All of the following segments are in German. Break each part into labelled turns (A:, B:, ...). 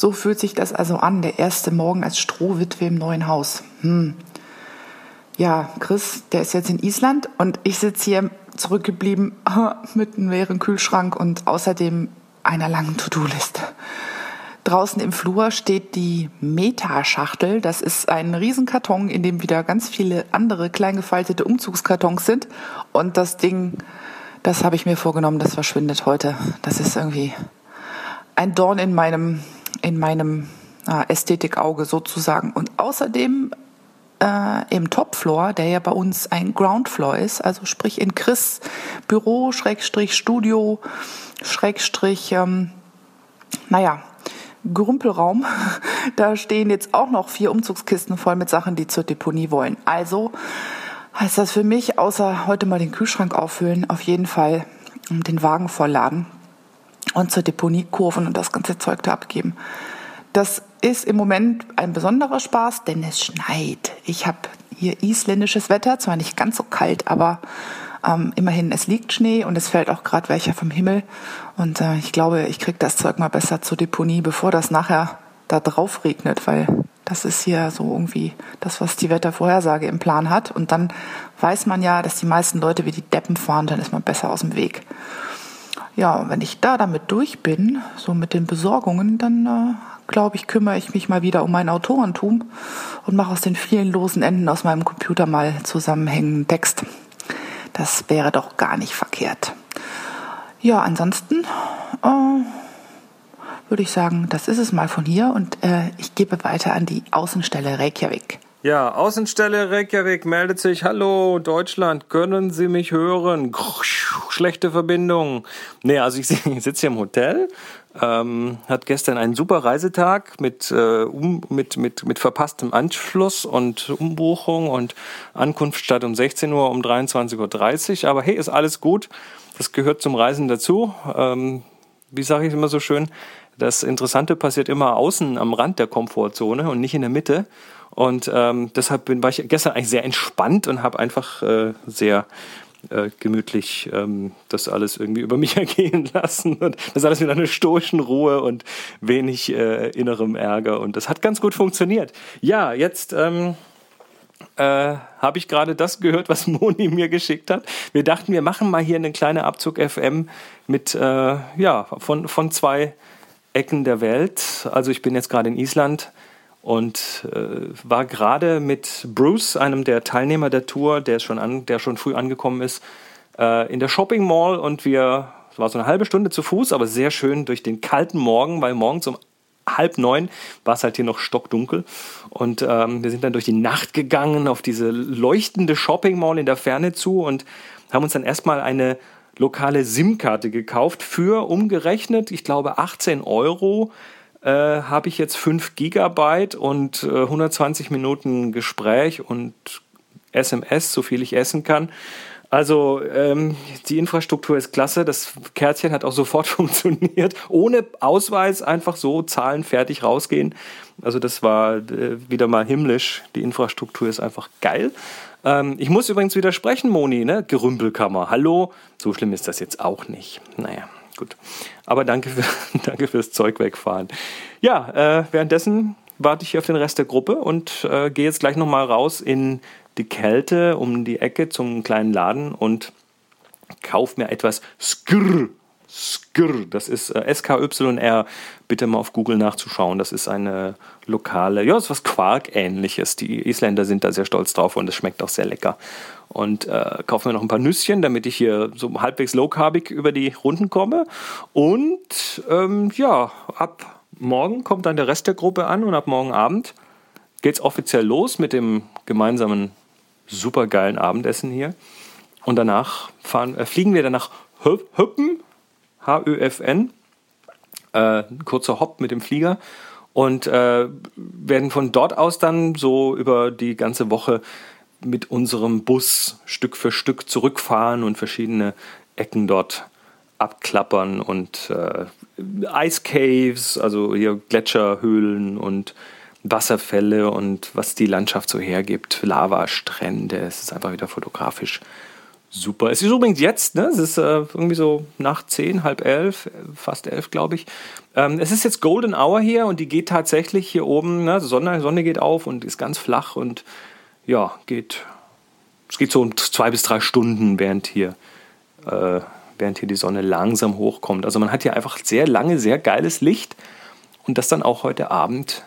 A: So fühlt sich das also an, der erste Morgen als Strohwitwe im neuen Haus. Hm. Ja, Chris, der ist jetzt in Island und ich sitze hier zurückgeblieben mit einem leeren Kühlschrank und außerdem einer langen To-Do-Liste. Draußen im Flur steht die Meta-Schachtel. Das ist ein Riesenkarton, in dem wieder ganz viele andere klein gefaltete Umzugskartons sind. Und das Ding, das habe ich mir vorgenommen, das verschwindet heute. Das ist irgendwie ein Dorn in meinem, in meinem äh, Ästhetikauge sozusagen. Und außerdem äh, im Topfloor, der ja bei uns ein Groundfloor ist, also sprich in Chris Büro, Schrägstrich Studio, Schrägstrich, ähm, naja, Gerümpelraum. Da stehen jetzt auch noch vier Umzugskisten voll mit Sachen, die zur Deponie wollen. Also heißt das für mich, außer heute mal den Kühlschrank auffüllen, auf jeden Fall den Wagen vollladen und zur Deponie kurven und das ganze Zeug da abgeben. Das ist im Moment ein besonderer Spaß, denn es schneit. Ich habe hier isländisches Wetter, zwar nicht ganz so kalt, aber ähm, immerhin, es liegt Schnee und es fällt auch gerade welcher vom Himmel. Und äh, ich glaube, ich kriege das Zeug mal besser zur Deponie, bevor das nachher da drauf regnet, weil das ist hier so irgendwie das, was die Wettervorhersage im Plan hat. Und dann weiß man ja, dass die meisten Leute wie die Deppen fahren, dann ist man besser aus dem Weg. Ja, wenn ich da damit durch bin, so mit den Besorgungen, dann äh, glaube ich, kümmere ich mich mal wieder um mein Autorentum und mache aus den vielen losen Enden aus meinem Computer mal zusammenhängenden Text. Das wäre doch gar nicht verkehrt. Ja, ansonsten äh, würde ich sagen, das ist es mal von hier und äh, ich gebe weiter an die Außenstelle Reykjavik.
B: Ja, Außenstelle Reykjavik meldet sich. Hallo, Deutschland, können Sie mich hören? Schlechte Verbindung. Nee, also ich, sitze hier im Hotel. Ähm, hat gestern einen super Reisetag mit, äh, um, mit, mit, mit verpasstem Anschluss und Umbuchung und Ankunft statt um 16 Uhr um 23.30 Uhr. Aber hey, ist alles gut. Das gehört zum Reisen dazu. Ähm, wie sage ich immer so schön? Das Interessante passiert immer außen am Rand der Komfortzone und nicht in der Mitte. Und ähm, deshalb bin, war ich gestern eigentlich sehr entspannt und habe einfach äh, sehr äh, gemütlich ähm, das alles irgendwie über mich ergehen lassen. Und das alles mit einer stoischen Ruhe und wenig äh, innerem Ärger. Und das hat ganz gut funktioniert. Ja, jetzt. Ähm, äh, habe ich gerade das gehört, was Moni mir geschickt hat. Wir dachten, wir machen mal hier eine kleine Abzug FM mit äh, ja von von zwei Ecken der Welt. Also ich bin jetzt gerade in Island und äh, war gerade mit Bruce, einem der Teilnehmer der Tour, der schon, an, der schon früh angekommen ist, äh, in der Shopping Mall. Und wir, es war so eine halbe Stunde zu Fuß, aber sehr schön durch den kalten Morgen, weil morgens um halb neun war es halt hier noch stockdunkel. Und ähm, wir sind dann durch die Nacht gegangen auf diese leuchtende Shopping Mall in der Ferne zu und haben uns dann erstmal eine lokale SIM-Karte gekauft für umgerechnet, ich glaube 18 Euro äh, habe ich jetzt 5 Gigabyte und äh, 120 Minuten Gespräch und SMS, so viel ich essen kann. Also ähm, die Infrastruktur ist klasse. Das Kärtchen hat auch sofort funktioniert. Ohne Ausweis einfach so Zahlen fertig rausgehen. Also das war äh, wieder mal himmlisch. Die Infrastruktur ist einfach geil. Ähm, ich muss übrigens widersprechen, Moni, ne? Gerümpelkammer. Hallo, so schlimm ist das jetzt auch nicht. Naja gut. Aber danke, für, danke fürs Zeug wegfahren. Ja, äh, währenddessen warte ich hier auf den Rest der Gruppe und äh, gehe jetzt gleich nochmal raus in die Kälte um die Ecke zum kleinen Laden und kaufe mir etwas Skrr. Skrr, das ist äh, SKYR. Bitte mal auf Google nachzuschauen. Das ist eine lokale, ja, das ist was Quark-ähnliches. Die Isländer sind da sehr stolz drauf und es schmeckt auch sehr lecker und äh, kaufe mir noch ein paar Nüsschen, damit ich hier so halbwegs low-carbig über die Runden komme. Und ähm, ja, ab morgen kommt dann der Rest der Gruppe an und ab morgen Abend geht es offiziell los mit dem gemeinsamen supergeilen Abendessen hier. Und danach fahren, äh, fliegen wir dann nach Höppen, H-Ö-F-N, äh, kurzer Hopp mit dem Flieger und äh, werden von dort aus dann so über die ganze Woche mit unserem Bus Stück für Stück zurückfahren und verschiedene Ecken dort abklappern und äh, Caves, also hier Gletscherhöhlen und Wasserfälle und was die Landschaft so hergibt, Lavastrände. Es ist einfach wieder fotografisch Super. Es ist übrigens jetzt, ne? Es ist äh, irgendwie so nach zehn, halb elf, fast elf, glaube ich. Ähm, es ist jetzt Golden Hour hier und die geht tatsächlich hier oben, ne? Sonne, Sonne geht auf und ist ganz flach und ja, geht. Es geht so zwei bis drei Stunden, während hier, äh, während hier die Sonne langsam hochkommt. Also man hat hier einfach sehr lange, sehr geiles Licht und das dann auch heute Abend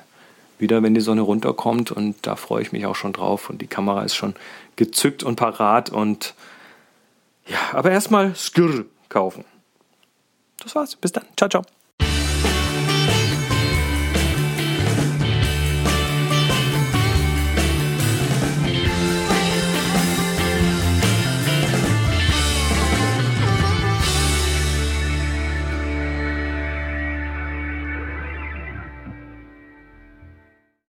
B: wieder, wenn die Sonne runterkommt. Und da freue ich mich auch schon drauf. Und die Kamera ist schon gezückt und parat und ja, aber erstmal Skr kaufen. Das war's. Bis dann. Ciao, ciao.